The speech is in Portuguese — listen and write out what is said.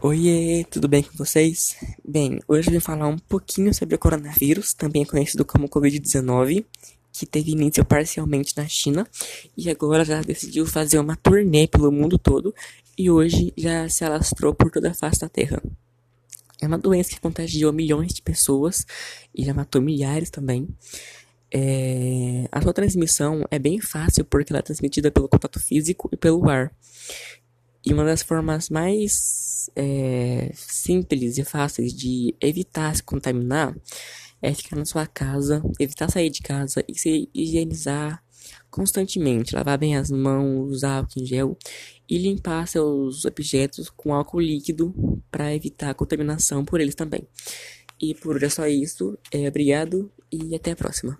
Oiê, tudo bem com vocês? Bem, hoje eu vim falar um pouquinho sobre o coronavírus, também conhecido como Covid-19, que teve início parcialmente na China e agora já decidiu fazer uma turnê pelo mundo todo e hoje já se alastrou por toda a face da Terra. É uma doença que contagiou milhões de pessoas e já matou milhares também. É... A sua transmissão é bem fácil porque ela é transmitida pelo contato físico e pelo ar. E uma das formas mais é, simples e fáceis de evitar se contaminar é ficar na sua casa, evitar sair de casa e se higienizar constantemente, lavar bem as mãos, usar álcool em gel e limpar seus objetos com álcool líquido para evitar a contaminação por eles também. E por hoje é só isso. É, obrigado e até a próxima.